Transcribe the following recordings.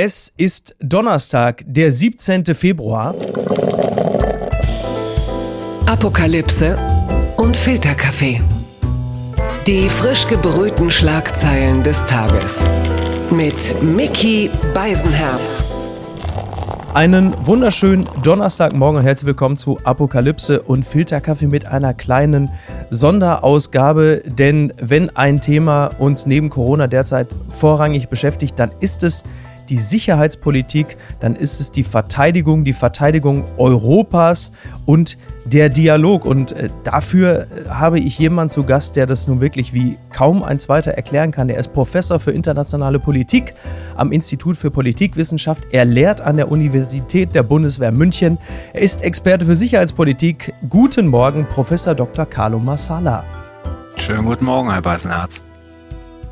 Es ist Donnerstag, der 17. Februar. Apokalypse und Filterkaffee. Die frisch gebrühten Schlagzeilen des Tages. Mit Mickey Beisenherz. Einen wunderschönen Donnerstagmorgen und herzlich willkommen zu Apokalypse und Filterkaffee mit einer kleinen Sonderausgabe. Denn wenn ein Thema uns neben Corona derzeit vorrangig beschäftigt, dann ist es die Sicherheitspolitik, dann ist es die Verteidigung, die Verteidigung Europas und der Dialog. Und äh, dafür äh, habe ich jemanden zu Gast, der das nun wirklich wie kaum ein zweiter erklären kann. Er ist Professor für internationale Politik am Institut für Politikwissenschaft. Er lehrt an der Universität der Bundeswehr München. Er ist Experte für Sicherheitspolitik. Guten Morgen, Professor Dr. Carlo Massala. Schönen guten Morgen, Herr Beisenherz.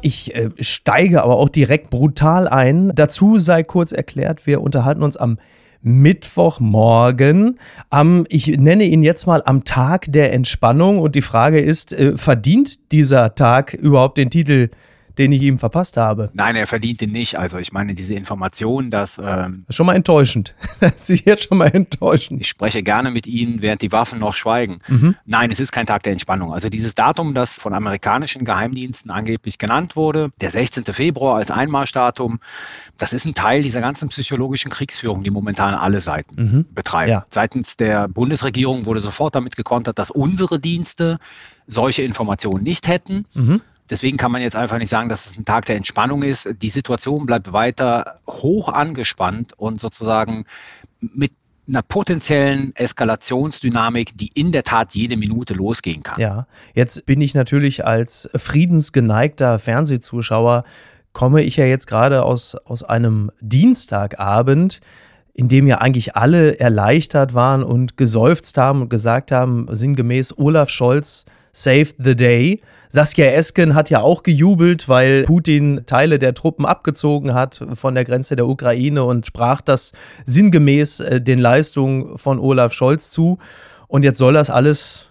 Ich äh, steige aber auch direkt brutal ein. Dazu sei kurz erklärt, wir unterhalten uns am Mittwochmorgen, am, ich nenne ihn jetzt mal am Tag der Entspannung und die Frage ist, äh, verdient dieser Tag überhaupt den Titel den ich ihm verpasst habe. Nein, er verdient ihn nicht. Also ich meine, diese Information, dass... Ähm, das ist schon mal enttäuschend. Das ist jetzt schon mal enttäuschend. Ich spreche gerne mit Ihnen, während die Waffen noch schweigen. Mhm. Nein, es ist kein Tag der Entspannung. Also dieses Datum, das von amerikanischen Geheimdiensten angeblich genannt wurde, der 16. Februar als Einmarschdatum, das ist ein Teil dieser ganzen psychologischen Kriegsführung, die momentan alle Seiten mhm. betreiben. Ja. Seitens der Bundesregierung wurde sofort damit gekontert, dass unsere Dienste solche Informationen nicht hätten. Mhm. Deswegen kann man jetzt einfach nicht sagen, dass es ein Tag der Entspannung ist. Die Situation bleibt weiter hoch angespannt und sozusagen mit einer potenziellen Eskalationsdynamik, die in der Tat jede Minute losgehen kann. Ja, jetzt bin ich natürlich als friedensgeneigter Fernsehzuschauer, komme ich ja jetzt gerade aus, aus einem Dienstagabend, in dem ja eigentlich alle erleichtert waren und geseufzt haben und gesagt haben, sinngemäß Olaf Scholz Save the Day. Saskia Esken hat ja auch gejubelt, weil Putin Teile der Truppen abgezogen hat von der Grenze der Ukraine und sprach das sinngemäß äh, den Leistungen von Olaf Scholz zu. Und jetzt soll das alles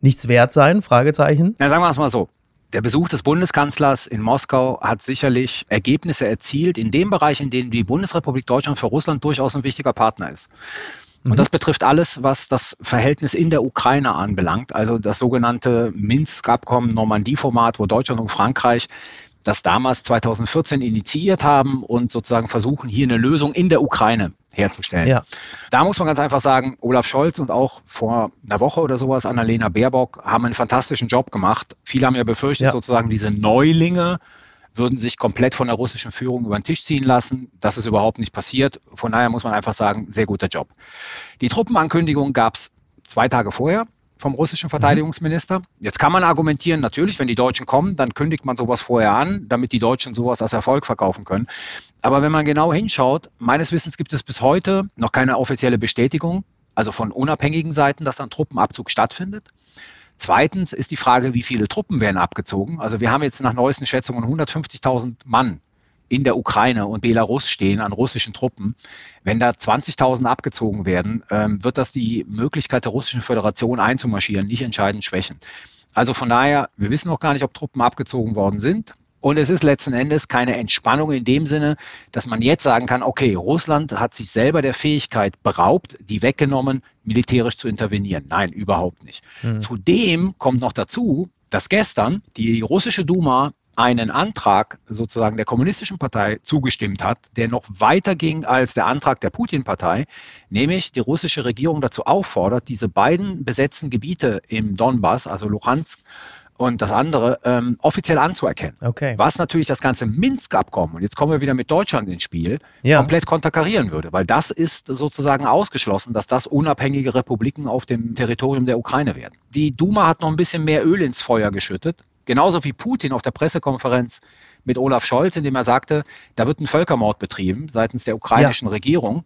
nichts wert sein? Fragezeichen. Ja, sagen wir es mal so. Der Besuch des Bundeskanzlers in Moskau hat sicherlich Ergebnisse erzielt in dem Bereich, in dem die Bundesrepublik Deutschland für Russland durchaus ein wichtiger Partner ist. Und das mhm. betrifft alles, was das Verhältnis in der Ukraine anbelangt, also das sogenannte Minsk-Abkommen, Normandie-Format, wo Deutschland und Frankreich das damals 2014 initiiert haben und sozusagen versuchen, hier eine Lösung in der Ukraine herzustellen. Ja. Da muss man ganz einfach sagen, Olaf Scholz und auch vor einer Woche oder sowas Annalena Baerbock haben einen fantastischen Job gemacht. Viele haben ja befürchtet, ja. sozusagen diese Neulinge würden sich komplett von der russischen Führung über den Tisch ziehen lassen. Das ist überhaupt nicht passiert. Von daher muss man einfach sagen, sehr guter Job. Die Truppenankündigung gab es zwei Tage vorher vom russischen mhm. Verteidigungsminister. Jetzt kann man argumentieren, natürlich, wenn die Deutschen kommen, dann kündigt man sowas vorher an, damit die Deutschen sowas als Erfolg verkaufen können. Aber wenn man genau hinschaut, meines Wissens gibt es bis heute noch keine offizielle Bestätigung, also von unabhängigen Seiten, dass ein Truppenabzug stattfindet. Zweitens ist die Frage, wie viele Truppen werden abgezogen. Also wir haben jetzt nach neuesten Schätzungen 150.000 Mann in der Ukraine und Belarus stehen an russischen Truppen. Wenn da 20.000 abgezogen werden, ähm, wird das die Möglichkeit der russischen Föderation einzumarschieren nicht entscheidend schwächen. Also von daher, wir wissen noch gar nicht, ob Truppen abgezogen worden sind. Und es ist letzten Endes keine Entspannung in dem Sinne, dass man jetzt sagen kann, okay, Russland hat sich selber der Fähigkeit beraubt, die weggenommen, militärisch zu intervenieren. Nein, überhaupt nicht. Mhm. Zudem kommt noch dazu, dass gestern die russische Duma einen Antrag sozusagen der kommunistischen Partei zugestimmt hat, der noch weiter ging als der Antrag der Putin-Partei, nämlich die russische Regierung dazu auffordert, diese beiden besetzten Gebiete im Donbass, also Luhansk und das andere ähm, offiziell anzuerkennen. Okay. Was natürlich das ganze Minsk-Abkommen, und jetzt kommen wir wieder mit Deutschland ins Spiel, ja. komplett konterkarieren würde, weil das ist sozusagen ausgeschlossen, dass das unabhängige Republiken auf dem Territorium der Ukraine werden. Die Duma hat noch ein bisschen mehr Öl ins Feuer geschüttet, genauso wie Putin auf der Pressekonferenz mit Olaf Scholz, indem er sagte, da wird ein Völkermord betrieben seitens der ukrainischen ja. Regierung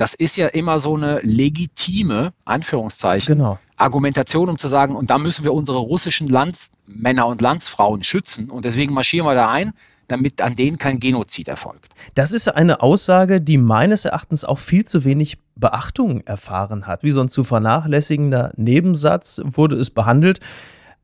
das ist ja immer so eine legitime, Anführungszeichen, genau. Argumentation, um zu sagen, und da müssen wir unsere russischen Landsmänner und Landsfrauen schützen und deswegen marschieren wir da ein, damit an denen kein Genozid erfolgt. Das ist eine Aussage, die meines Erachtens auch viel zu wenig Beachtung erfahren hat. Wie so ein zu vernachlässigender Nebensatz wurde es behandelt.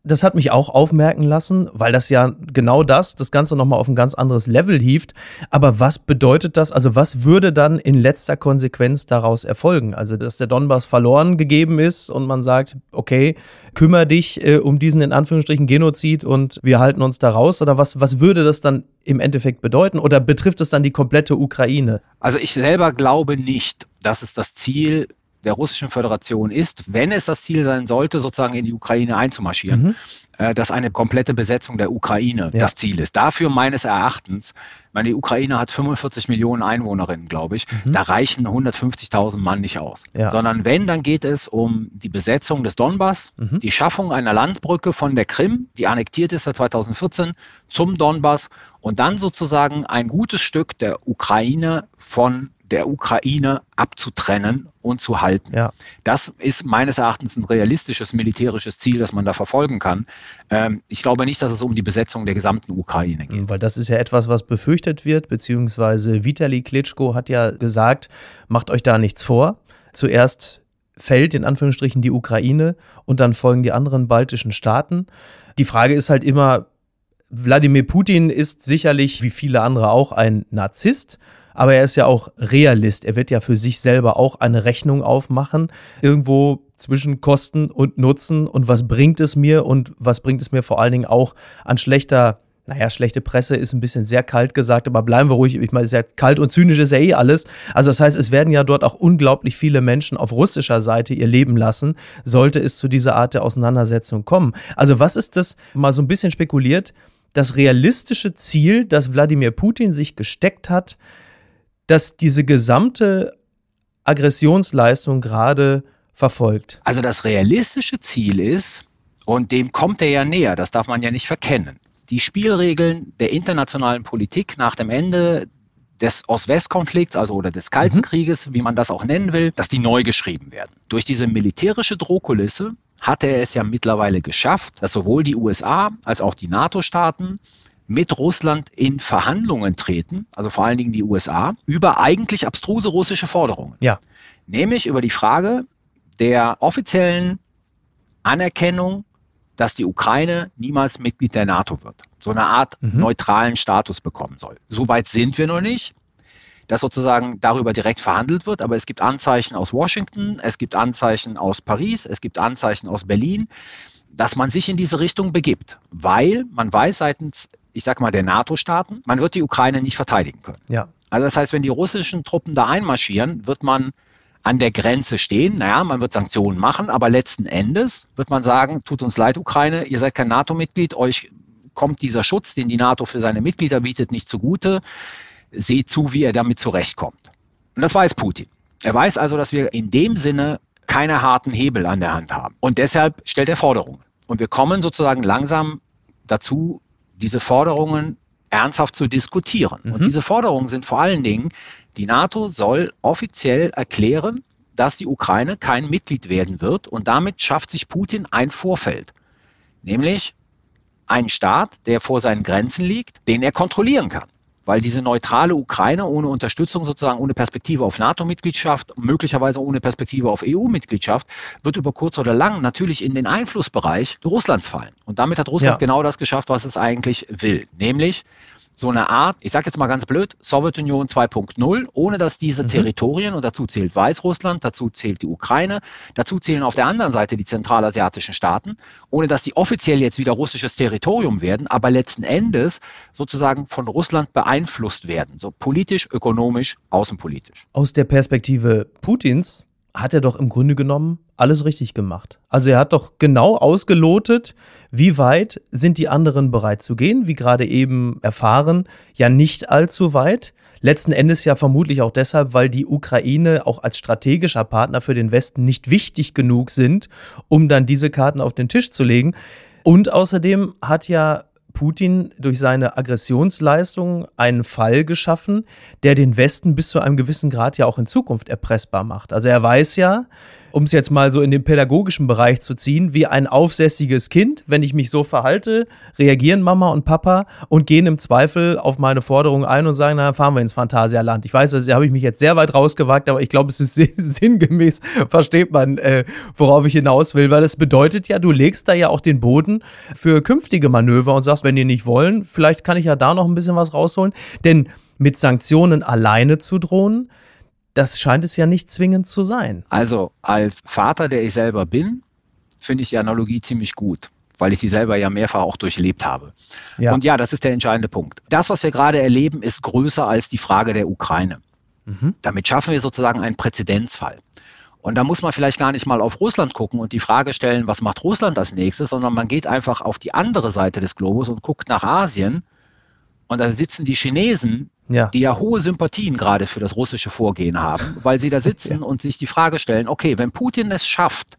Das hat mich auch aufmerken lassen, weil das ja genau das, das Ganze nochmal auf ein ganz anderes Level hieft. Aber was bedeutet das? Also was würde dann in letzter Konsequenz daraus erfolgen? Also dass der Donbass verloren gegeben ist und man sagt, okay, kümmere dich äh, um diesen in Anführungsstrichen Genozid und wir halten uns da raus? Oder was, was würde das dann im Endeffekt bedeuten? Oder betrifft es dann die komplette Ukraine? Also ich selber glaube nicht, dass es das Ziel der Russischen Föderation ist, wenn es das Ziel sein sollte, sozusagen in die Ukraine einzumarschieren, mhm. äh, dass eine komplette Besetzung der Ukraine ja. das Ziel ist. Dafür meines Erachtens, meine, die Ukraine hat 45 Millionen Einwohnerinnen, glaube ich, mhm. da reichen 150.000 Mann nicht aus. Ja. Sondern wenn, dann geht es um die Besetzung des Donbass, mhm. die Schaffung einer Landbrücke von der Krim, die annektiert ist seit 2014, zum Donbass und dann sozusagen ein gutes Stück der Ukraine von der Ukraine abzutrennen und zu halten. Ja. Das ist meines Erachtens ein realistisches militärisches Ziel, das man da verfolgen kann. Ähm, ich glaube nicht, dass es um die Besetzung der gesamten Ukraine geht. Weil das ist ja etwas, was befürchtet wird, beziehungsweise Vitali Klitschko hat ja gesagt, macht euch da nichts vor. Zuerst fällt in Anführungsstrichen die Ukraine und dann folgen die anderen baltischen Staaten. Die Frage ist halt immer, Wladimir Putin ist sicherlich, wie viele andere auch, ein Narzisst aber er ist ja auch Realist. Er wird ja für sich selber auch eine Rechnung aufmachen, irgendwo zwischen Kosten und Nutzen und was bringt es mir und was bringt es mir vor allen Dingen auch an schlechter naja, schlechte Presse ist ein bisschen sehr kalt gesagt, aber bleiben wir ruhig. Ich meine, sehr kalt und zynisch ist ja eh alles. Also das heißt, es werden ja dort auch unglaublich viele Menschen auf russischer Seite ihr Leben lassen, sollte es zu dieser Art der Auseinandersetzung kommen. Also was ist das, mal so ein bisschen spekuliert, das realistische Ziel, das Wladimir Putin sich gesteckt hat, dass diese gesamte Aggressionsleistung gerade verfolgt? Also das realistische Ziel ist, und dem kommt er ja näher, das darf man ja nicht verkennen, die Spielregeln der internationalen Politik nach dem Ende des Ost-West-Konflikts, also oder des Kalten mhm. Krieges, wie man das auch nennen will, dass die neu geschrieben werden. Durch diese militärische Drohkulisse hat er es ja mittlerweile geschafft, dass sowohl die USA als auch die NATO-Staaten mit Russland in Verhandlungen treten, also vor allen Dingen die USA, über eigentlich abstruse russische Forderungen. Ja. Nämlich über die Frage der offiziellen Anerkennung, dass die Ukraine niemals Mitglied der NATO wird. So eine Art mhm. neutralen Status bekommen soll. Soweit sind wir noch nicht dass sozusagen darüber direkt verhandelt wird. Aber es gibt Anzeichen aus Washington, es gibt Anzeichen aus Paris, es gibt Anzeichen aus Berlin, dass man sich in diese Richtung begibt, weil man weiß seitens ich sag mal, der NATO-Staaten, man wird die Ukraine nicht verteidigen können. Ja. Also das heißt, wenn die russischen Truppen da einmarschieren, wird man an der Grenze stehen. Naja, man wird Sanktionen machen, aber letzten Endes wird man sagen, tut uns leid, Ukraine, ihr seid kein NATO-Mitglied, euch kommt dieser Schutz, den die NATO für seine Mitglieder bietet, nicht zugute. Seht zu, wie er damit zurechtkommt. Und das weiß Putin. Er weiß also, dass wir in dem Sinne keine harten Hebel an der Hand haben. Und deshalb stellt er Forderungen. Und wir kommen sozusagen langsam dazu, diese Forderungen ernsthaft zu diskutieren. Mhm. Und diese Forderungen sind vor allen Dingen, die NATO soll offiziell erklären, dass die Ukraine kein Mitglied werden wird und damit schafft sich Putin ein Vorfeld, nämlich einen Staat, der vor seinen Grenzen liegt, den er kontrollieren kann weil diese neutrale Ukraine ohne Unterstützung, sozusagen ohne Perspektive auf NATO-Mitgliedschaft, möglicherweise ohne Perspektive auf EU-Mitgliedschaft, wird über kurz oder lang natürlich in den Einflussbereich Russlands fallen. Und damit hat Russland ja. genau das geschafft, was es eigentlich will, nämlich so eine Art, ich sage jetzt mal ganz blöd, Sowjetunion 2.0, ohne dass diese mhm. Territorien, und dazu zählt Weißrussland, dazu zählt die Ukraine, dazu zählen auf der anderen Seite die zentralasiatischen Staaten, ohne dass die offiziell jetzt wieder russisches Territorium werden, aber letzten Endes sozusagen von Russland beeinflusst werden, so politisch, ökonomisch, außenpolitisch. Aus der Perspektive Putins hat er doch im Grunde genommen alles richtig gemacht. Also er hat doch genau ausgelotet, wie weit sind die anderen bereit zu gehen, wie gerade eben erfahren, ja nicht allzu weit. Letzten Endes ja vermutlich auch deshalb, weil die Ukraine auch als strategischer Partner für den Westen nicht wichtig genug sind, um dann diese Karten auf den Tisch zu legen. Und außerdem hat ja Putin durch seine Aggressionsleistung einen Fall geschaffen, der den Westen bis zu einem gewissen Grad ja auch in Zukunft erpressbar macht. Also er weiß ja, um es jetzt mal so in den pädagogischen Bereich zu ziehen, wie ein aufsässiges Kind. Wenn ich mich so verhalte, reagieren Mama und Papa und gehen im Zweifel auf meine Forderung ein und sagen, na, fahren wir ins Phantasialand. Ich weiß, da habe ich mich jetzt sehr weit rausgewagt, aber ich glaube, es ist sinngemäß, versteht man, äh, worauf ich hinaus will, weil das bedeutet ja, du legst da ja auch den Boden für künftige Manöver und sagst, wenn die nicht wollen, vielleicht kann ich ja da noch ein bisschen was rausholen. Denn mit Sanktionen alleine zu drohen, das scheint es ja nicht zwingend zu sein. Also als Vater, der ich selber bin, finde ich die Analogie ziemlich gut weil ich sie selber ja mehrfach auch durchlebt habe. Ja. Und ja, das ist der entscheidende Punkt. Das, was wir gerade erleben, ist größer als die Frage der Ukraine. Mhm. Damit schaffen wir sozusagen einen Präzedenzfall. Und da muss man vielleicht gar nicht mal auf Russland gucken und die Frage stellen, was macht Russland als nächstes, sondern man geht einfach auf die andere Seite des Globus und guckt nach Asien. Und da sitzen die Chinesen ja. die ja hohe Sympathien gerade für das russische Vorgehen haben, weil sie da sitzen ja. und sich die Frage stellen, okay, wenn Putin es schafft,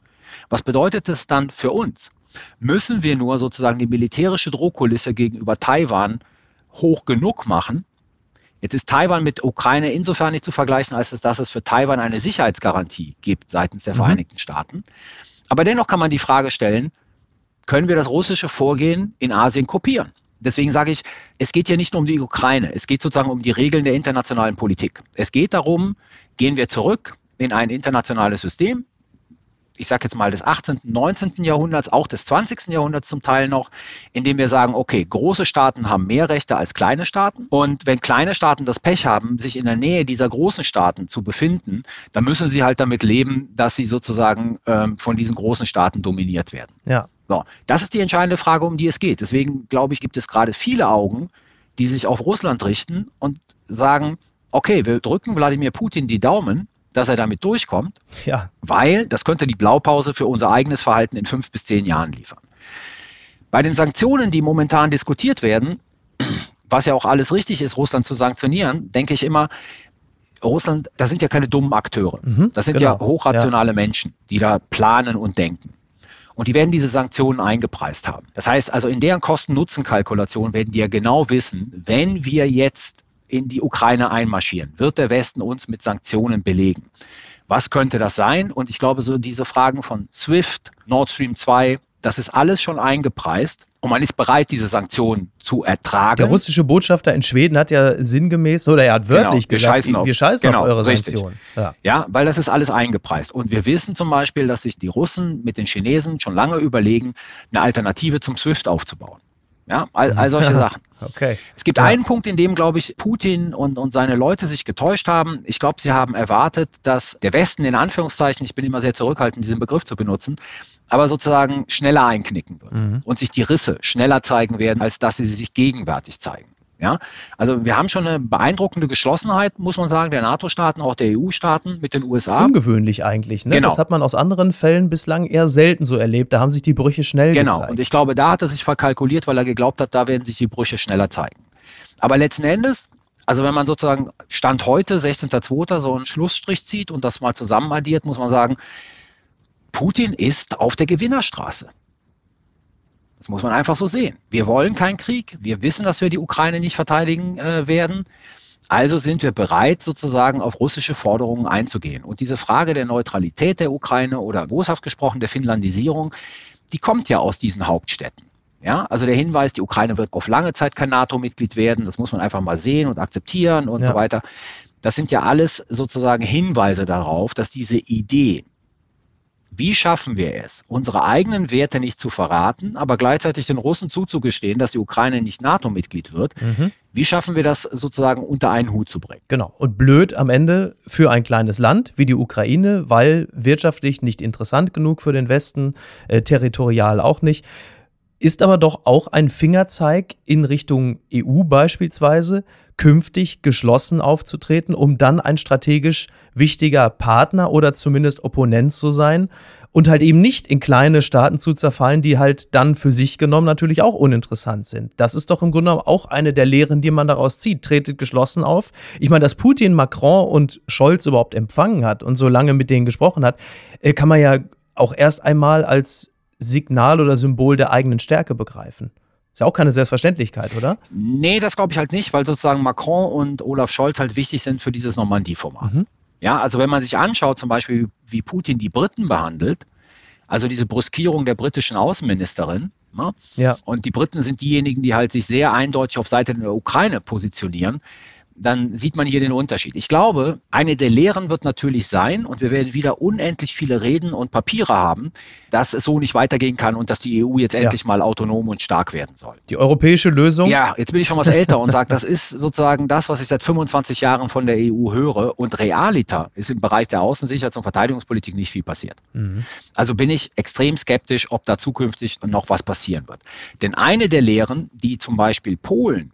was bedeutet das dann für uns? Müssen wir nur sozusagen die militärische Drohkulisse gegenüber Taiwan hoch genug machen? Jetzt ist Taiwan mit Ukraine insofern nicht zu vergleichen, als es, dass es für Taiwan eine Sicherheitsgarantie gibt seitens der mhm. Vereinigten Staaten. Aber dennoch kann man die Frage stellen, können wir das russische Vorgehen in Asien kopieren? Deswegen sage ich, es geht hier nicht nur um die Ukraine, es geht sozusagen um die Regeln der internationalen Politik. Es geht darum, gehen wir zurück in ein internationales System, ich sage jetzt mal des 18., 19. Jahrhunderts, auch des 20. Jahrhunderts zum Teil noch, indem wir sagen, okay, große Staaten haben mehr Rechte als kleine Staaten. Und wenn kleine Staaten das Pech haben, sich in der Nähe dieser großen Staaten zu befinden, dann müssen sie halt damit leben, dass sie sozusagen ähm, von diesen großen Staaten dominiert werden. Ja. So, das ist die entscheidende Frage, um die es geht. Deswegen glaube ich, gibt es gerade viele Augen, die sich auf Russland richten und sagen, okay, wir drücken Wladimir Putin die Daumen, dass er damit durchkommt, ja. weil das könnte die Blaupause für unser eigenes Verhalten in fünf bis zehn Jahren liefern. Bei den Sanktionen, die momentan diskutiert werden, was ja auch alles richtig ist, Russland zu sanktionieren, denke ich immer, Russland, da sind ja keine dummen Akteure. Mhm, das sind genau. ja hochrationale ja. Menschen, die da planen und denken. Und die werden diese Sanktionen eingepreist haben. Das heißt also, in deren Kosten-Nutzen-Kalkulation werden die ja genau wissen, wenn wir jetzt in die Ukraine einmarschieren, wird der Westen uns mit Sanktionen belegen. Was könnte das sein? Und ich glaube, so diese Fragen von SWIFT, Nord Stream 2, das ist alles schon eingepreist und man ist bereit, diese Sanktionen zu ertragen. Der russische Botschafter in Schweden hat ja sinngemäß, oder er hat wörtlich genau, gesagt, scheißen auf, wir scheißen genau, auf eure Sanktionen. Ja. ja, weil das ist alles eingepreist. Und wir wissen zum Beispiel, dass sich die Russen mit den Chinesen schon lange überlegen, eine Alternative zum SWIFT aufzubauen. Ja, all, all solche Sachen. Okay. Es gibt ja. einen Punkt, in dem, glaube ich, Putin und, und seine Leute sich getäuscht haben. Ich glaube, sie haben erwartet, dass der Westen in Anführungszeichen, ich bin immer sehr zurückhaltend, diesen Begriff zu benutzen, aber sozusagen schneller einknicken wird mhm. und sich die Risse schneller zeigen werden, als dass sie sich gegenwärtig zeigen. Ja, also wir haben schon eine beeindruckende Geschlossenheit, muss man sagen, der NATO-Staaten, auch der EU-Staaten mit den USA. Ungewöhnlich eigentlich. Ne? Genau. Das hat man aus anderen Fällen bislang eher selten so erlebt. Da haben sich die Brüche schnell genau. gezeigt. Genau. Und ich glaube, da hat er sich verkalkuliert, weil er geglaubt hat, da werden sich die Brüche schneller zeigen. Aber letzten Endes, also wenn man sozusagen Stand heute, 16.02., so einen Schlussstrich zieht und das mal zusammen addiert, muss man sagen, Putin ist auf der Gewinnerstraße. Das muss man einfach so sehen. Wir wollen keinen Krieg. Wir wissen, dass wir die Ukraine nicht verteidigen äh, werden. Also sind wir bereit, sozusagen auf russische Forderungen einzugehen. Und diese Frage der Neutralität der Ukraine oder boshaft gesprochen der Finlandisierung, die kommt ja aus diesen Hauptstädten. Ja, also der Hinweis, die Ukraine wird auf lange Zeit kein NATO-Mitglied werden, das muss man einfach mal sehen und akzeptieren und ja. so weiter. Das sind ja alles sozusagen Hinweise darauf, dass diese Idee, wie schaffen wir es, unsere eigenen Werte nicht zu verraten, aber gleichzeitig den Russen zuzugestehen, dass die Ukraine nicht NATO-Mitglied wird? Mhm. Wie schaffen wir das sozusagen unter einen Hut zu bringen? Genau. Und blöd am Ende für ein kleines Land wie die Ukraine, weil wirtschaftlich nicht interessant genug für den Westen, äh, territorial auch nicht ist aber doch auch ein Fingerzeig in Richtung EU beispielsweise, künftig geschlossen aufzutreten, um dann ein strategisch wichtiger Partner oder zumindest Opponent zu sein und halt eben nicht in kleine Staaten zu zerfallen, die halt dann für sich genommen natürlich auch uninteressant sind. Das ist doch im Grunde auch eine der Lehren, die man daraus zieht. Tretet geschlossen auf. Ich meine, dass Putin, Macron und Scholz überhaupt empfangen hat und so lange mit denen gesprochen hat, äh, kann man ja auch erst einmal als Signal oder Symbol der eigenen Stärke begreifen. Ist ja auch keine Selbstverständlichkeit, oder? Nee, das glaube ich halt nicht, weil sozusagen Macron und Olaf Scholz halt wichtig sind für dieses Normandie-Format. Mhm. Ja, also wenn man sich anschaut, zum Beispiel, wie Putin die Briten behandelt, also diese Bruskierung der britischen Außenministerin, ne? ja. und die Briten sind diejenigen, die halt sich sehr eindeutig auf Seite der Ukraine positionieren, dann sieht man hier den Unterschied. Ich glaube, eine der Lehren wird natürlich sein, und wir werden wieder unendlich viele Reden und Papiere haben, dass es so nicht weitergehen kann und dass die EU jetzt ja. endlich mal autonom und stark werden soll. Die europäische Lösung? Ja, jetzt bin ich schon was älter und sage, das ist sozusagen das, was ich seit 25 Jahren von der EU höre. Und realita ist im Bereich der Außensicherheits- und Verteidigungspolitik nicht viel passiert. Mhm. Also bin ich extrem skeptisch, ob da zukünftig noch was passieren wird. Denn eine der Lehren, die zum Beispiel Polen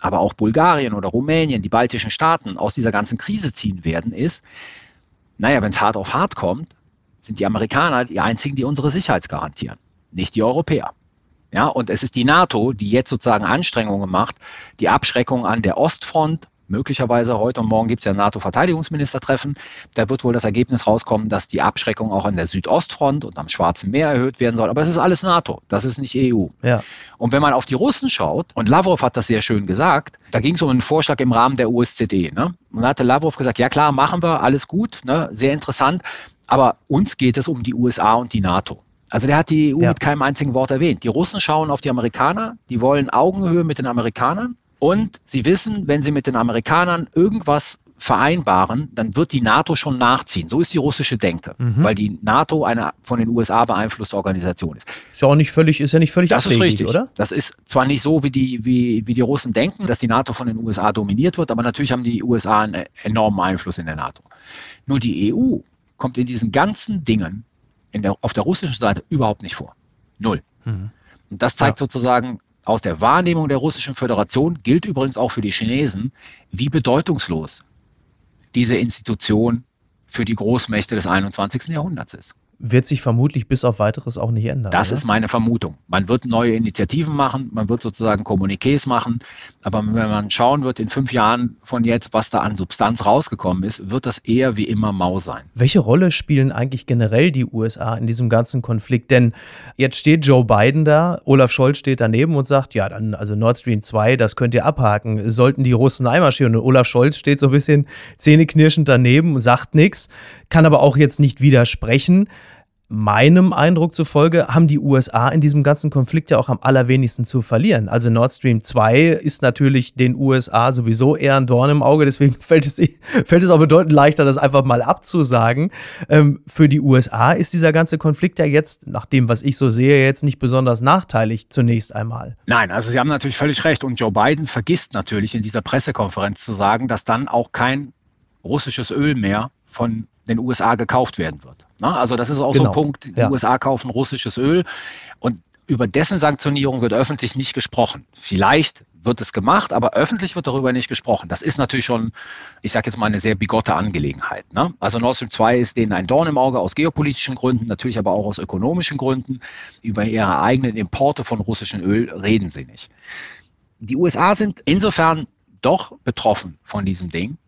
aber auch Bulgarien oder Rumänien, die baltischen Staaten aus dieser ganzen Krise ziehen werden, ist, naja, wenn es hart auf hart kommt, sind die Amerikaner die einzigen, die unsere Sicherheit garantieren, nicht die Europäer. Ja, und es ist die NATO, die jetzt sozusagen Anstrengungen macht, die Abschreckung an der Ostfront möglicherweise heute und morgen gibt es ja ein NATO-Verteidigungsministertreffen. Da wird wohl das Ergebnis rauskommen, dass die Abschreckung auch an der Südostfront und am Schwarzen Meer erhöht werden soll. Aber es ist alles NATO, das ist nicht EU. Ja. Und wenn man auf die Russen schaut, und Lavrov hat das sehr schön gesagt, da ging es um einen Vorschlag im Rahmen der USZE. Ne? Und da hatte Lavrov gesagt, ja klar, machen wir, alles gut, ne? sehr interessant. Aber uns geht es um die USA und die NATO. Also der hat die EU ja. mit keinem einzigen Wort erwähnt. Die Russen schauen auf die Amerikaner, die wollen Augenhöhe mit den Amerikanern und sie wissen, wenn sie mit den Amerikanern irgendwas vereinbaren, dann wird die NATO schon nachziehen. So ist die russische Denke, mhm. weil die NATO eine von den USA beeinflusste Organisation ist. Ist ja auch nicht völlig, ist ja nicht völlig das ist richtig, oder? Das ist zwar nicht so, wie die, wie, wie die Russen denken, dass die NATO von den USA dominiert wird, aber natürlich haben die USA einen enormen Einfluss in der NATO. Nur die EU kommt in diesen ganzen Dingen der, auf der russischen Seite überhaupt nicht vor. Null. Mhm. Und das zeigt ja. sozusagen, aus der Wahrnehmung der Russischen Föderation gilt übrigens auch für die Chinesen, wie bedeutungslos diese Institution für die Großmächte des 21. Jahrhunderts ist wird sich vermutlich bis auf weiteres auch nicht ändern. Das oder? ist meine Vermutung. Man wird neue Initiativen machen, man wird sozusagen Kommuniqués machen, aber wenn man schauen wird in fünf Jahren von jetzt, was da an Substanz rausgekommen ist, wird das eher wie immer mau sein. Welche Rolle spielen eigentlich generell die USA in diesem ganzen Konflikt? Denn jetzt steht Joe Biden da, Olaf Scholz steht daneben und sagt, ja, dann also Nord Stream 2, das könnt ihr abhaken, sollten die Russen einmarschieren. Und Olaf Scholz steht so ein bisschen zähneknirschend daneben und sagt nichts, kann aber auch jetzt nicht widersprechen meinem Eindruck zufolge haben die USA in diesem ganzen Konflikt ja auch am allerwenigsten zu verlieren. Also Nord Stream 2 ist natürlich den USA sowieso eher ein Dorn im Auge, deswegen fällt es, fällt es auch bedeutend leichter, das einfach mal abzusagen. Ähm, für die USA ist dieser ganze Konflikt ja jetzt, nach dem, was ich so sehe, jetzt nicht besonders nachteilig zunächst einmal. Nein, also Sie haben natürlich völlig recht und Joe Biden vergisst natürlich in dieser Pressekonferenz zu sagen, dass dann auch kein russisches Öl mehr von den USA gekauft werden wird. Na, also das ist auch genau. so ein genau. Punkt, die ja. USA kaufen russisches Öl und über dessen Sanktionierung wird öffentlich nicht gesprochen. Vielleicht wird es gemacht, aber öffentlich wird darüber nicht gesprochen. Das ist natürlich schon, ich sage jetzt mal, eine sehr bigotte Angelegenheit. Ne? Also Nord Stream 2 ist denen ein Dorn im Auge aus geopolitischen Gründen, natürlich aber auch aus ökonomischen Gründen. Über ihre eigenen Importe von russischem Öl reden sie nicht. Die USA sind insofern doch betroffen von diesem Ding,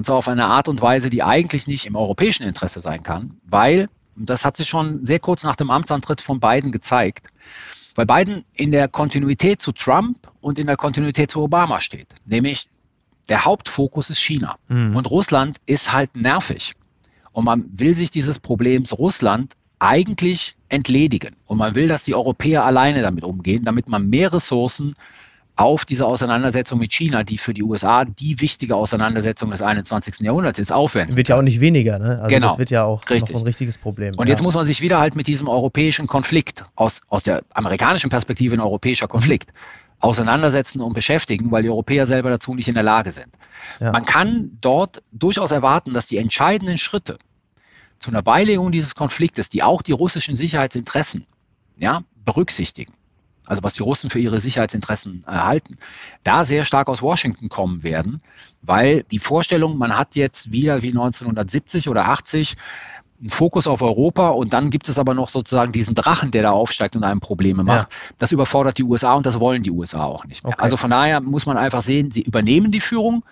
und zwar auf eine Art und Weise, die eigentlich nicht im europäischen Interesse sein kann, weil, das hat sich schon sehr kurz nach dem Amtsantritt von Biden gezeigt, weil Biden in der Kontinuität zu Trump und in der Kontinuität zu Obama steht. Nämlich der Hauptfokus ist China. Mhm. Und Russland ist halt nervig. Und man will sich dieses Problems Russland eigentlich entledigen. Und man will, dass die Europäer alleine damit umgehen, damit man mehr Ressourcen auf diese Auseinandersetzung mit China, die für die USA die wichtige Auseinandersetzung des 21. Jahrhunderts ist, aufwenden. Wird ja auch nicht weniger, ne? Also genau. das wird ja auch Richtig. noch ein richtiges Problem. Und ja. jetzt muss man sich wieder halt mit diesem europäischen Konflikt, aus, aus der amerikanischen Perspektive ein europäischer Konflikt, auseinandersetzen und beschäftigen, weil die Europäer selber dazu nicht in der Lage sind. Ja. Man kann dort durchaus erwarten, dass die entscheidenden Schritte zu einer Beilegung dieses Konfliktes, die auch die russischen Sicherheitsinteressen ja, berücksichtigen, also was die Russen für ihre Sicherheitsinteressen erhalten, da sehr stark aus Washington kommen werden, weil die Vorstellung, man hat jetzt wieder wie 1970 oder 80 einen Fokus auf Europa und dann gibt es aber noch sozusagen diesen Drachen, der da aufsteigt und einem Probleme macht. Ja. Das überfordert die USA und das wollen die USA auch nicht. Okay. Also von daher muss man einfach sehen, sie übernehmen die Führung,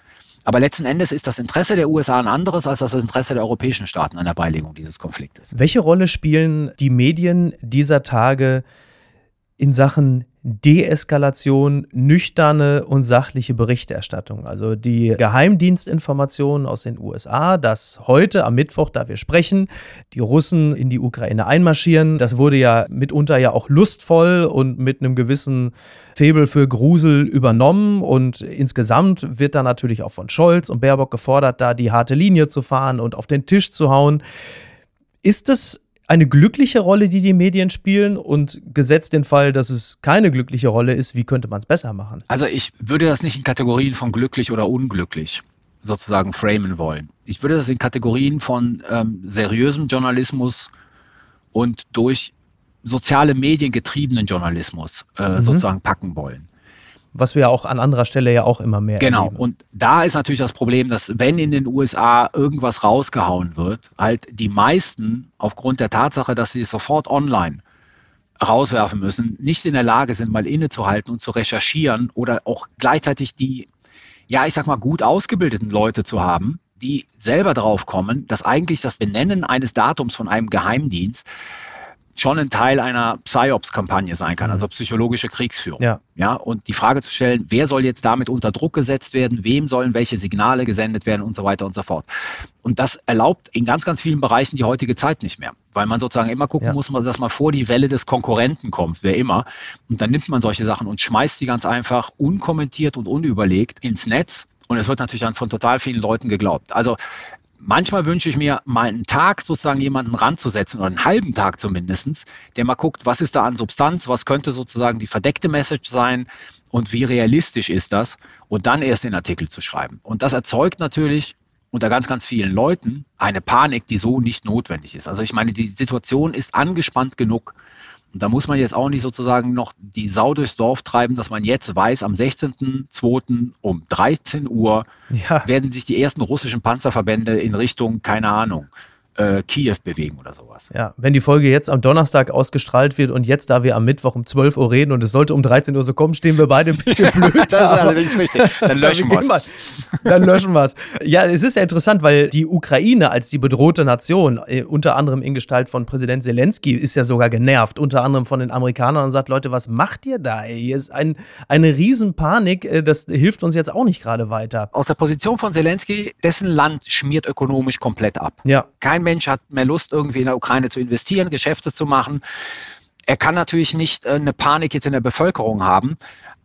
aber letzten Endes ist das Interesse der USA ein anderes als das Interesse der europäischen Staaten an der Beilegung dieses Konfliktes. Welche Rolle spielen die Medien dieser Tage in Sachen Deeskalation, nüchterne und sachliche Berichterstattung. Also die Geheimdienstinformationen aus den USA, dass heute am Mittwoch, da wir sprechen, die Russen in die Ukraine einmarschieren. Das wurde ja mitunter ja auch lustvoll und mit einem gewissen Febel für Grusel übernommen. Und insgesamt wird da natürlich auch von Scholz und Baerbock gefordert, da die harte Linie zu fahren und auf den Tisch zu hauen. Ist es eine glückliche Rolle, die die Medien spielen und gesetzt den Fall, dass es keine glückliche Rolle ist, wie könnte man es besser machen? Also ich würde das nicht in Kategorien von glücklich oder unglücklich sozusagen framen wollen. Ich würde das in Kategorien von ähm, seriösem Journalismus und durch soziale Medien getriebenen Journalismus äh, mhm. sozusagen packen wollen was wir auch an anderer Stelle ja auch immer mehr Genau. Erleben. Und da ist natürlich das Problem, dass wenn in den USA irgendwas rausgehauen wird, halt die meisten aufgrund der Tatsache, dass sie es sofort online rauswerfen müssen, nicht in der Lage sind, mal innezuhalten und zu recherchieren oder auch gleichzeitig die, ja, ich sag mal, gut ausgebildeten Leute zu haben, die selber drauf kommen, dass eigentlich das Benennen eines Datums von einem Geheimdienst schon ein Teil einer PSYOPS-Kampagne sein kann, also mhm. psychologische Kriegsführung. Ja. ja. Und die Frage zu stellen, wer soll jetzt damit unter Druck gesetzt werden, wem sollen welche Signale gesendet werden und so weiter und so fort. Und das erlaubt in ganz, ganz vielen Bereichen die heutige Zeit nicht mehr, weil man sozusagen immer gucken ja. muss, dass man vor die Welle des Konkurrenten kommt, wer immer. Und dann nimmt man solche Sachen und schmeißt sie ganz einfach unkommentiert und unüberlegt ins Netz. Und es wird natürlich dann von total vielen Leuten geglaubt. Also manchmal wünsche ich mir, mal einen Tag sozusagen jemanden ranzusetzen oder einen halben Tag zumindestens, der mal guckt, was ist da an Substanz, was könnte sozusagen die verdeckte Message sein und wie realistisch ist das und dann erst den Artikel zu schreiben. Und das erzeugt natürlich unter ganz, ganz vielen Leuten eine Panik, die so nicht notwendig ist. Also ich meine, die Situation ist angespannt genug. Und da muss man jetzt auch nicht sozusagen noch die Sau durchs Dorf treiben, dass man jetzt weiß, am 16.02. um 13 Uhr ja. werden sich die ersten russischen Panzerverbände in Richtung, keine Ahnung, äh, Kiew bewegen oder sowas. Ja, wenn die Folge jetzt am Donnerstag ausgestrahlt wird und jetzt, da wir am Mittwoch um 12 Uhr reden und es sollte um 13 Uhr so kommen, stehen wir beide ein bisschen blöd. das ist allerdings richtig. Dann löschen wir es. Dann löschen wir es. Ja, es ist ja interessant, weil die Ukraine als die bedrohte Nation, äh, unter anderem in Gestalt von Präsident Zelensky, ist ja sogar genervt, unter anderem von den Amerikanern und sagt, Leute, was macht ihr da? Ey? Hier ist ein, eine Riesenpanik, äh, das hilft uns jetzt auch nicht gerade weiter. Aus der Position von Zelensky, dessen Land schmiert ökonomisch komplett ab. Ja. Kein Mensch hat mehr Lust, irgendwie in der Ukraine zu investieren, Geschäfte zu machen. Er kann natürlich nicht äh, eine Panik jetzt in der Bevölkerung haben.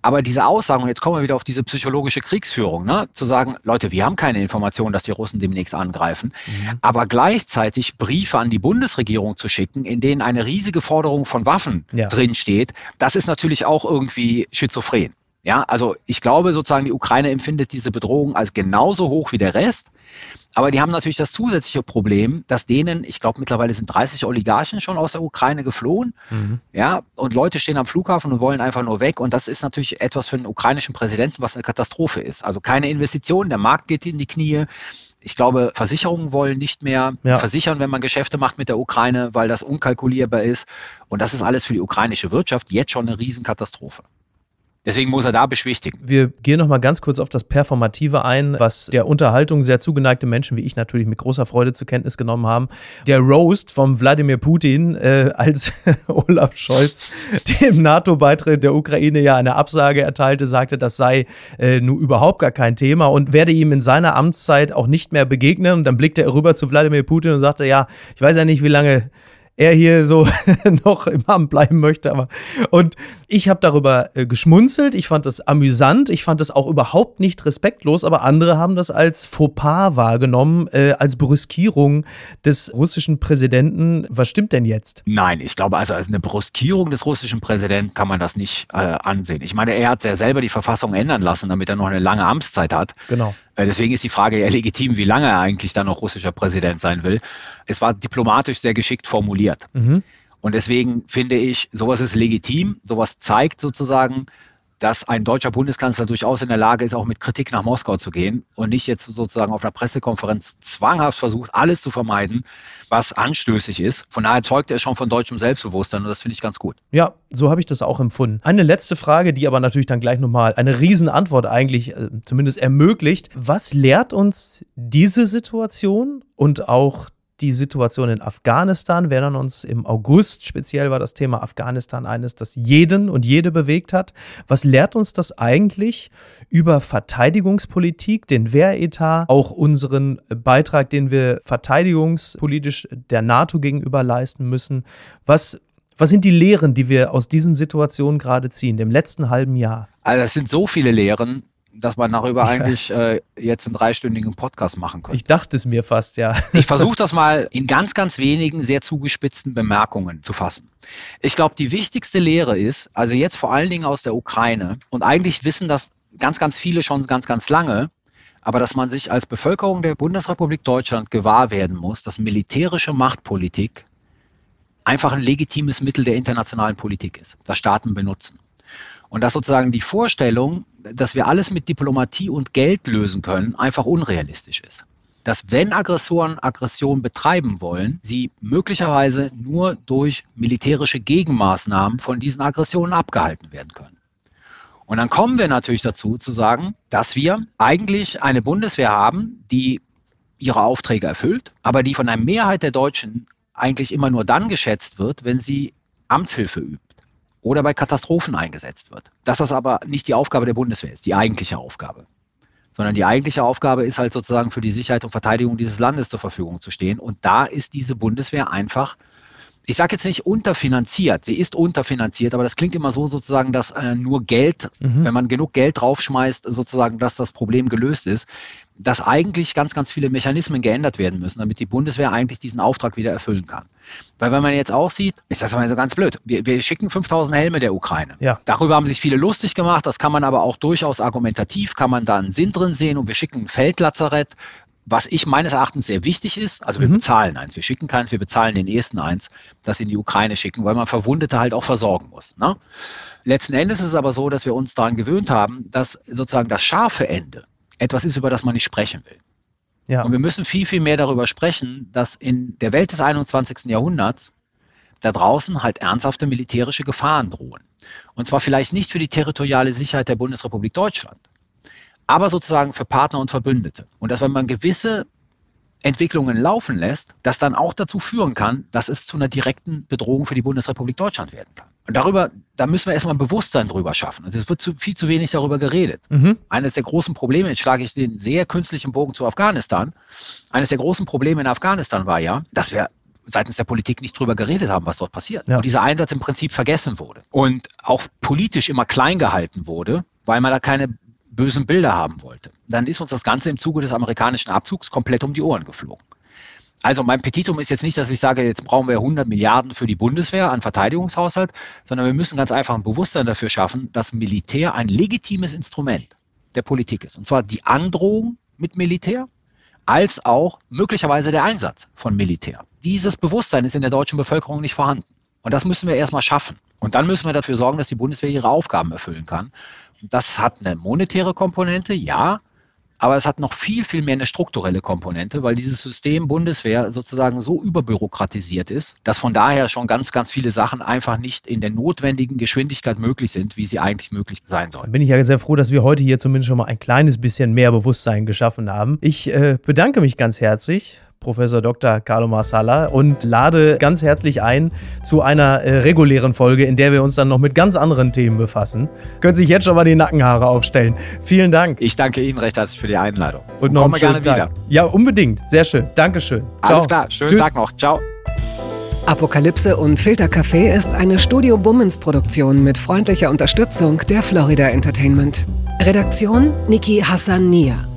Aber diese Aussagen, und jetzt kommen wir wieder auf diese psychologische Kriegsführung, ne? zu sagen, Leute, wir haben keine Informationen, dass die Russen demnächst angreifen, mhm. aber gleichzeitig Briefe an die Bundesregierung zu schicken, in denen eine riesige Forderung von Waffen ja. drinsteht, das ist natürlich auch irgendwie schizophren. Ja, also ich glaube sozusagen, die Ukraine empfindet diese Bedrohung als genauso hoch wie der Rest. Aber die haben natürlich das zusätzliche Problem, dass denen, ich glaube mittlerweile sind 30 Oligarchen schon aus der Ukraine geflohen. Mhm. Ja, und Leute stehen am Flughafen und wollen einfach nur weg. Und das ist natürlich etwas für den ukrainischen Präsidenten, was eine Katastrophe ist. Also keine Investitionen, der Markt geht in die Knie. Ich glaube, Versicherungen wollen nicht mehr ja. versichern, wenn man Geschäfte macht mit der Ukraine, weil das unkalkulierbar ist. Und das ist alles für die ukrainische Wirtschaft jetzt schon eine Riesenkatastrophe. Deswegen muss er da beschwichtigen. Wir gehen noch mal ganz kurz auf das Performative ein, was der Unterhaltung sehr zugeneigte Menschen wie ich natürlich mit großer Freude zur Kenntnis genommen haben. Der Roast von Wladimir Putin, äh, als Olaf Scholz dem NATO-Beitritt der Ukraine ja eine Absage erteilte, sagte, das sei äh, nun überhaupt gar kein Thema und werde ihm in seiner Amtszeit auch nicht mehr begegnen. Und dann blickte er rüber zu Wladimir Putin und sagte, ja, ich weiß ja nicht, wie lange er hier so noch im Amt bleiben möchte. Aber und ich habe darüber äh, geschmunzelt. Ich fand das amüsant. Ich fand das auch überhaupt nicht respektlos. Aber andere haben das als Fauxpas wahrgenommen, äh, als Brüskierung des russischen Präsidenten. Was stimmt denn jetzt? Nein, ich glaube also als eine Brüskierung des russischen Präsidenten kann man das nicht äh, ansehen. Ich meine, er hat ja selber die Verfassung ändern lassen, damit er noch eine lange Amtszeit hat. Genau. Äh, deswegen ist die Frage ja legitim, wie lange er eigentlich dann noch russischer Präsident sein will. Es war diplomatisch sehr geschickt formuliert. Mhm. Und deswegen finde ich, sowas ist legitim, sowas zeigt sozusagen, dass ein deutscher Bundeskanzler durchaus in der Lage ist, auch mit Kritik nach Moskau zu gehen und nicht jetzt sozusagen auf einer Pressekonferenz zwanghaft versucht, alles zu vermeiden, was anstößig ist. Von daher zeugt er schon von deutschem Selbstbewusstsein und das finde ich ganz gut. Ja, so habe ich das auch empfunden. Eine letzte Frage, die aber natürlich dann gleich nochmal eine Riesenantwort eigentlich äh, zumindest ermöglicht. Was lehrt uns diese Situation und auch die Situation in Afghanistan. Wir erinnern uns, im August speziell war das Thema Afghanistan eines, das jeden und jede bewegt hat. Was lehrt uns das eigentlich über Verteidigungspolitik, den Wehretat, auch unseren Beitrag, den wir verteidigungspolitisch der NATO gegenüber leisten müssen? Was was sind die Lehren, die wir aus diesen Situationen gerade ziehen, dem letzten halben Jahr? Also es sind so viele Lehren dass man darüber eigentlich äh, jetzt einen dreistündigen Podcast machen könnte. Ich dachte es mir fast, ja. Ich versuche das mal in ganz, ganz wenigen sehr zugespitzten Bemerkungen zu fassen. Ich glaube, die wichtigste Lehre ist, also jetzt vor allen Dingen aus der Ukraine, und eigentlich wissen das ganz, ganz viele schon ganz, ganz lange, aber dass man sich als Bevölkerung der Bundesrepublik Deutschland gewahr werden muss, dass militärische Machtpolitik einfach ein legitimes Mittel der internationalen Politik ist, das Staaten benutzen. Und dass sozusagen die Vorstellung, dass wir alles mit Diplomatie und Geld lösen können, einfach unrealistisch ist. Dass wenn Aggressoren Aggression betreiben wollen, sie möglicherweise nur durch militärische Gegenmaßnahmen von diesen Aggressionen abgehalten werden können. Und dann kommen wir natürlich dazu zu sagen, dass wir eigentlich eine Bundeswehr haben, die ihre Aufträge erfüllt, aber die von der Mehrheit der Deutschen eigentlich immer nur dann geschätzt wird, wenn sie Amtshilfe übt oder bei Katastrophen eingesetzt wird. Dass das aber nicht die Aufgabe der Bundeswehr ist, die eigentliche Aufgabe. Sondern die eigentliche Aufgabe ist halt sozusagen für die Sicherheit und Verteidigung dieses Landes zur Verfügung zu stehen. Und da ist diese Bundeswehr einfach ich sage jetzt nicht unterfinanziert, sie ist unterfinanziert, aber das klingt immer so sozusagen, dass äh, nur Geld, mhm. wenn man genug Geld draufschmeißt, sozusagen, dass das Problem gelöst ist, dass eigentlich ganz, ganz viele Mechanismen geändert werden müssen, damit die Bundeswehr eigentlich diesen Auftrag wieder erfüllen kann. Weil wenn man jetzt auch sieht, ist das mal so ganz blöd. Wir, wir schicken 5000 Helme der Ukraine. Ja. Darüber haben sich viele lustig gemacht. Das kann man aber auch durchaus argumentativ, kann man da einen Sinn drin sehen und wir schicken ein Feldlazarett was ich meines Erachtens sehr wichtig ist, also wir mhm. bezahlen eins, wir schicken keins, wir bezahlen den ersten eins, das in die Ukraine schicken, weil man Verwundete halt auch versorgen muss. Ne? Letzten Endes ist es aber so, dass wir uns daran gewöhnt haben, dass sozusagen das scharfe Ende etwas ist, über das man nicht sprechen will. Ja. Und wir müssen viel, viel mehr darüber sprechen, dass in der Welt des 21. Jahrhunderts da draußen halt ernsthafte militärische Gefahren drohen. Und zwar vielleicht nicht für die territoriale Sicherheit der Bundesrepublik Deutschland, aber sozusagen für Partner und Verbündete. Und dass wenn man gewisse Entwicklungen laufen lässt, das dann auch dazu führen kann, dass es zu einer direkten Bedrohung für die Bundesrepublik Deutschland werden kann. Und darüber, da müssen wir erstmal ein Bewusstsein drüber schaffen. Und es wird zu, viel zu wenig darüber geredet. Mhm. Eines der großen Probleme, jetzt schlage ich den sehr künstlichen Bogen zu Afghanistan, eines der großen Probleme in Afghanistan war ja, dass wir seitens der Politik nicht drüber geredet haben, was dort passiert. Ja. Und dieser Einsatz im Prinzip vergessen wurde. Und auch politisch immer klein gehalten wurde, weil man da keine bösen Bilder haben wollte. Dann ist uns das Ganze im Zuge des amerikanischen Abzugs komplett um die Ohren geflogen. Also mein Petitum ist jetzt nicht, dass ich sage, jetzt brauchen wir 100 Milliarden für die Bundeswehr an Verteidigungshaushalt, sondern wir müssen ganz einfach ein Bewusstsein dafür schaffen, dass Militär ein legitimes Instrument der Politik ist. Und zwar die Androhung mit Militär als auch möglicherweise der Einsatz von Militär. Dieses Bewusstsein ist in der deutschen Bevölkerung nicht vorhanden. Und das müssen wir erstmal schaffen. Und dann müssen wir dafür sorgen, dass die Bundeswehr ihre Aufgaben erfüllen kann. Das hat eine monetäre Komponente, ja, aber es hat noch viel, viel mehr eine strukturelle Komponente, weil dieses System Bundeswehr sozusagen so überbürokratisiert ist, dass von daher schon ganz, ganz viele Sachen einfach nicht in der notwendigen Geschwindigkeit möglich sind, wie sie eigentlich möglich sein sollen. Bin ich ja sehr froh, dass wir heute hier zumindest schon mal ein kleines bisschen mehr Bewusstsein geschaffen haben. Ich äh, bedanke mich ganz herzlich Professor Dr. Carlo Marsala und lade ganz herzlich ein zu einer äh, regulären Folge, in der wir uns dann noch mit ganz anderen Themen befassen. Können sich jetzt schon mal die Nackenhaare aufstellen. Vielen Dank. Ich danke Ihnen recht herzlich für die Einladung. Und, und noch einen schönen gerne Tag. wieder. Ja, unbedingt. Sehr schön. Dankeschön. Ciao. Alles klar. Schönen Tschüss. Tag noch. Ciao. Apokalypse und Filtercafé ist eine Studio Bummens Produktion mit freundlicher Unterstützung der Florida Entertainment. Redaktion Niki Hassania.